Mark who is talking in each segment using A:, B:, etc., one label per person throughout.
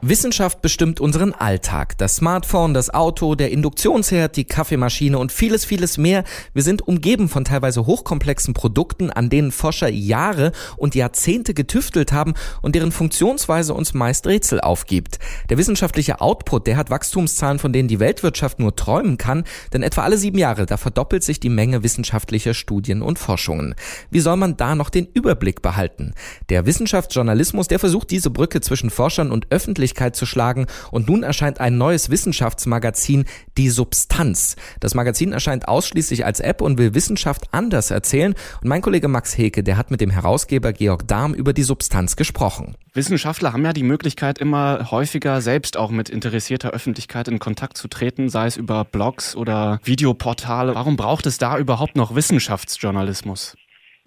A: Wissenschaft bestimmt unseren Alltag. Das Smartphone, das Auto, der Induktionsherd, die Kaffeemaschine und vieles, vieles mehr. Wir sind umgeben von teilweise hochkomplexen Produkten, an denen Forscher Jahre und Jahrzehnte getüftelt haben und deren Funktionsweise uns meist Rätsel aufgibt. Der wissenschaftliche Output, der hat Wachstumszahlen, von denen die Weltwirtschaft nur träumen kann, denn etwa alle sieben Jahre, da verdoppelt sich die Menge wissenschaftlicher Studien und Forschungen. Wie soll man da noch den Überblick behalten? Der Wissenschaftsjournalismus, der versucht diese Brücke zwischen Forschern und Öffentlichkeit Öffentlichkeit zu schlagen. Und nun erscheint ein neues Wissenschaftsmagazin, Die Substanz. Das Magazin erscheint ausschließlich als App und will Wissenschaft anders erzählen. Und mein Kollege Max Heke, der hat mit dem Herausgeber Georg Dahm über die Substanz gesprochen.
B: Wissenschaftler haben ja die Möglichkeit, immer häufiger selbst auch mit interessierter Öffentlichkeit in Kontakt zu treten, sei es über Blogs oder Videoportale. Warum braucht es da überhaupt noch Wissenschaftsjournalismus?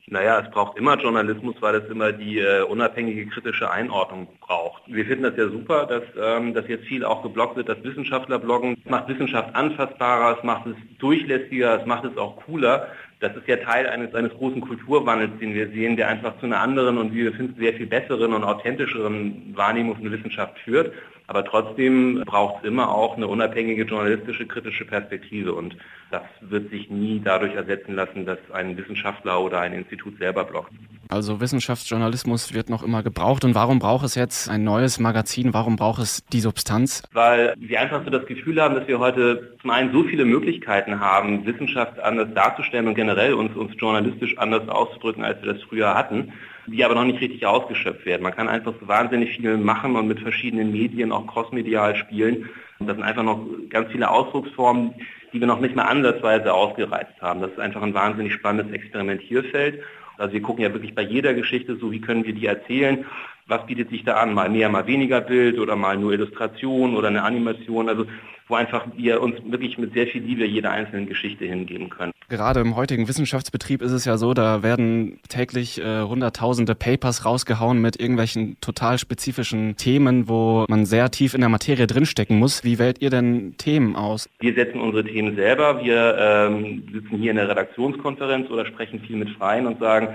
C: Naja, es braucht immer Journalismus, weil es immer die äh, unabhängige kritische Einordnung braucht. Wir finden das ja super, dass ähm, das jetzt viel auch geblockt wird, dass Wissenschaftler bloggen. Es macht Wissenschaft anfassbarer, es macht es durchlässiger, es macht es auch cooler. Das ist ja Teil eines, eines großen Kulturwandels, den wir sehen, der einfach zu einer anderen und wie wir finden, sehr viel besseren und authentischeren Wahrnehmung von Wissenschaft führt. Aber trotzdem braucht es immer auch eine unabhängige journalistische, kritische Perspektive. Und das wird sich nie dadurch ersetzen lassen, dass ein Wissenschaftler oder ein Institut selber blockt.
B: Also Wissenschaftsjournalismus wird noch immer gebraucht. Und warum braucht es jetzt ein neues Magazin? Warum braucht es die Substanz?
C: Weil wir einfach so das Gefühl haben, dass wir heute zum einen so viele Möglichkeiten haben, Wissenschaft anders darzustellen und generell uns, uns journalistisch anders auszudrücken, als wir das früher hatten die aber noch nicht richtig ausgeschöpft werden. Man kann einfach so wahnsinnig viel machen und mit verschiedenen Medien auch crossmedial spielen. Und das sind einfach noch ganz viele Ausdrucksformen, die wir noch nicht mal ansatzweise ausgereizt haben. Das ist einfach ein wahnsinnig spannendes Experimentierfeld. Also wir gucken ja wirklich bei jeder Geschichte so, wie können wir die erzählen, was bietet sich da an, mal mehr, mal weniger Bild oder mal nur Illustration oder eine Animation, also wo einfach wir uns wirklich mit sehr viel Liebe jeder einzelnen Geschichte hingeben können.
B: Gerade im heutigen Wissenschaftsbetrieb ist es ja so, da werden täglich äh, hunderttausende Papers rausgehauen mit irgendwelchen total spezifischen Themen, wo man sehr tief in der Materie drinstecken muss. Wie wählt ihr denn Themen aus?
C: Wir setzen unsere Themen selber. Wir ähm, sitzen hier in der Redaktionskonferenz oder sprechen viel mit Freien und sagen,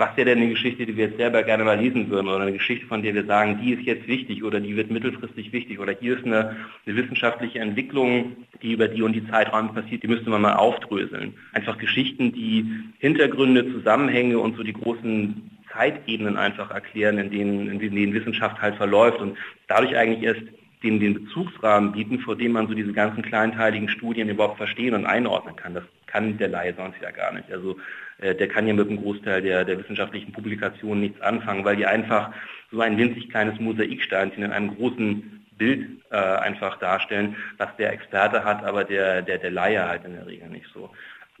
C: was wäre denn eine Geschichte, die wir jetzt selber gerne mal lesen würden oder eine Geschichte, von der wir sagen, die ist jetzt wichtig oder die wird mittelfristig wichtig oder hier ist eine, eine wissenschaftliche Entwicklung, die über die und die Zeiträume passiert, die müsste man mal aufdröseln. Einfach Geschichten, die Hintergründe, Zusammenhänge und so die großen Zeitebenen einfach erklären, in denen, in denen Wissenschaft halt verläuft und dadurch eigentlich erst den, den Bezugsrahmen bieten, vor dem man so diese ganzen kleinteiligen Studien überhaupt verstehen und einordnen kann. Das kann der Laie sonst ja gar nicht. Also äh, der kann ja mit einem Großteil der, der wissenschaftlichen Publikationen nichts anfangen, weil die einfach so ein winzig kleines Mosaiksteinchen in einem großen Bild äh, einfach darstellen, was der Experte hat, aber der, der, der Laie halt in der Regel nicht so.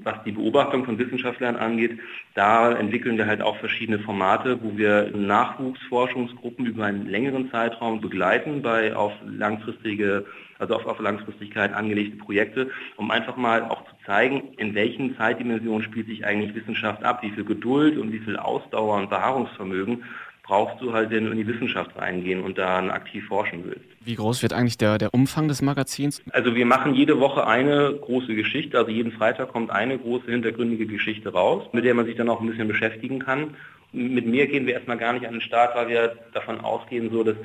C: Was die Beobachtung von Wissenschaftlern angeht, da entwickeln wir halt auch verschiedene Formate, wo wir Nachwuchsforschungsgruppen über einen längeren Zeitraum begleiten bei auf langfristige, also auf, auf Langfristigkeit angelegte Projekte, um einfach mal auch zu zeigen, in welchen Zeitdimensionen spielt sich eigentlich Wissenschaft ab, wie viel Geduld und wie viel Ausdauer und Beharrungsvermögen brauchst du halt, wenn du in die Wissenschaft reingehen und dann aktiv forschen willst.
B: Wie groß wird eigentlich der, der Umfang des Magazins?
C: Also wir machen jede Woche eine große Geschichte, also jeden Freitag kommt eine große hintergründige Geschichte raus, mit der man sich dann auch ein bisschen beschäftigen kann. Mit mehr gehen wir erstmal gar nicht an den Start, weil wir davon ausgehen, so dass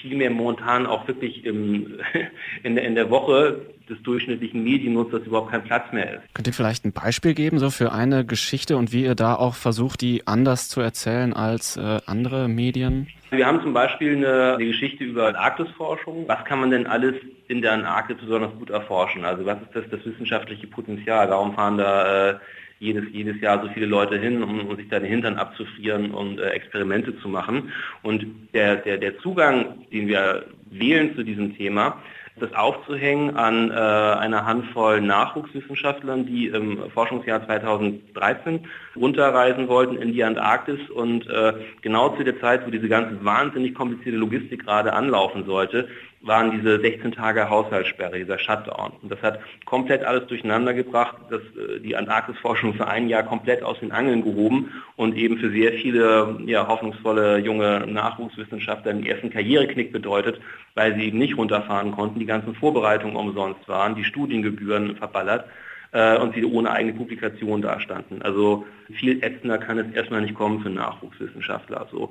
C: viel mehr momentan auch wirklich im, in, der, in der Woche des durchschnittlichen Mediennutzers überhaupt kein Platz mehr ist.
B: Könnt ihr vielleicht ein Beispiel geben, so für eine Geschichte und wie ihr da auch versucht, die anders zu erzählen als äh, andere Medien?
C: Wir haben zum Beispiel eine, eine Geschichte über Arktisforschung. Was kann man denn alles in der Antarktis besonders gut erforschen? Also was ist das, das wissenschaftliche Potenzial? Warum fahren da äh, jedes, jedes Jahr so viele Leute hin, um, um sich da den Hintern abzufrieren und äh, Experimente zu machen? Und der, der, der Zugang, den wir wählen zu diesem Thema, das aufzuhängen an äh, einer Handvoll Nachwuchswissenschaftlern, die im Forschungsjahr 2013 runterreisen wollten in die Antarktis und äh, genau zu der Zeit, wo diese ganze wahnsinnig komplizierte Logistik gerade anlaufen sollte, waren diese 16 Tage Haushaltssperre, dieser Shutdown. Und das hat komplett alles durcheinander gebracht, dass äh, die Antarktisforschung für ein Jahr komplett aus den Angeln gehoben und eben für sehr viele ja, hoffnungsvolle junge Nachwuchswissenschaftler den ersten Karriereknick bedeutet, weil sie eben nicht runterfahren konnten, die ganzen Vorbereitungen umsonst waren, die Studiengebühren verballert. äh, und sie ohne eigene Publikation dastanden. Also viel ätzender kann es erstmal nicht kommen für Nachwuchswissenschaftler. So.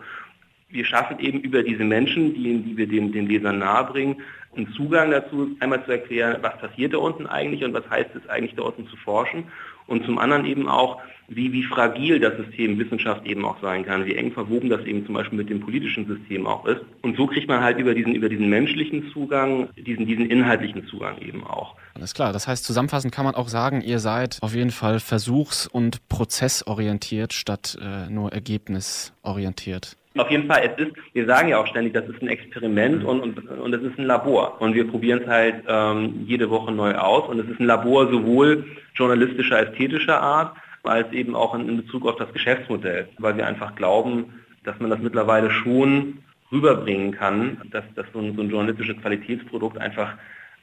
C: Wir schaffen eben über diese Menschen, die, die wir den, den Lesern nahebringen, einen Zugang dazu, einmal zu erklären, was passiert da unten eigentlich und was heißt es eigentlich da unten zu forschen und zum anderen eben auch, wie, wie fragil das System Wissenschaft eben auch sein kann, wie eng verwoben das eben zum Beispiel mit dem politischen System auch ist. Und so kriegt man halt über diesen, über diesen menschlichen Zugang, diesen, diesen inhaltlichen Zugang eben auch.
B: Alles klar, das heißt zusammenfassend kann man auch sagen, ihr seid auf jeden Fall versuchs- und prozessorientiert statt äh, nur ergebnisorientiert.
C: Auf jeden Fall, es ist, wir sagen ja auch ständig, das ist ein Experiment und, und, und es ist ein Labor. Und wir probieren es halt ähm, jede Woche neu aus. Und es ist ein Labor sowohl journalistischer, ästhetischer Art, als eben auch in, in Bezug auf das Geschäftsmodell. Weil wir einfach glauben, dass man das mittlerweile schon rüberbringen kann, dass, dass so, ein, so ein journalistisches Qualitätsprodukt einfach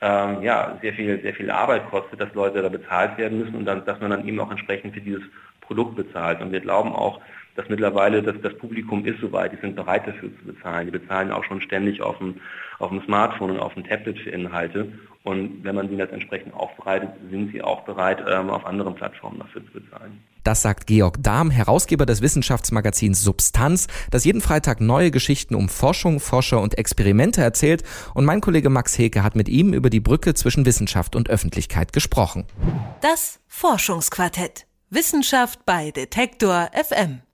C: ähm, ja, sehr viel, sehr viel Arbeit kostet, dass Leute da bezahlt werden müssen und dann, dass man dann eben auch entsprechend für dieses Produkt bezahlt. Und wir glauben auch, dass mittlerweile das, das Publikum ist soweit, die sind bereit dafür zu bezahlen. Die bezahlen auch schon ständig auf dem, auf dem Smartphone und auf dem Tablet für Inhalte. Und wenn man sie das entsprechend aufbereitet, sind sie auch bereit, ähm, auf anderen Plattformen dafür zu bezahlen.
A: Das sagt Georg Dahm, Herausgeber des Wissenschaftsmagazins Substanz, das jeden Freitag neue Geschichten um Forschung, Forscher und Experimente erzählt. Und mein Kollege Max Heke hat mit ihm über die Brücke zwischen Wissenschaft und Öffentlichkeit gesprochen.
D: Das Forschungsquartett. Wissenschaft bei Detektor FM.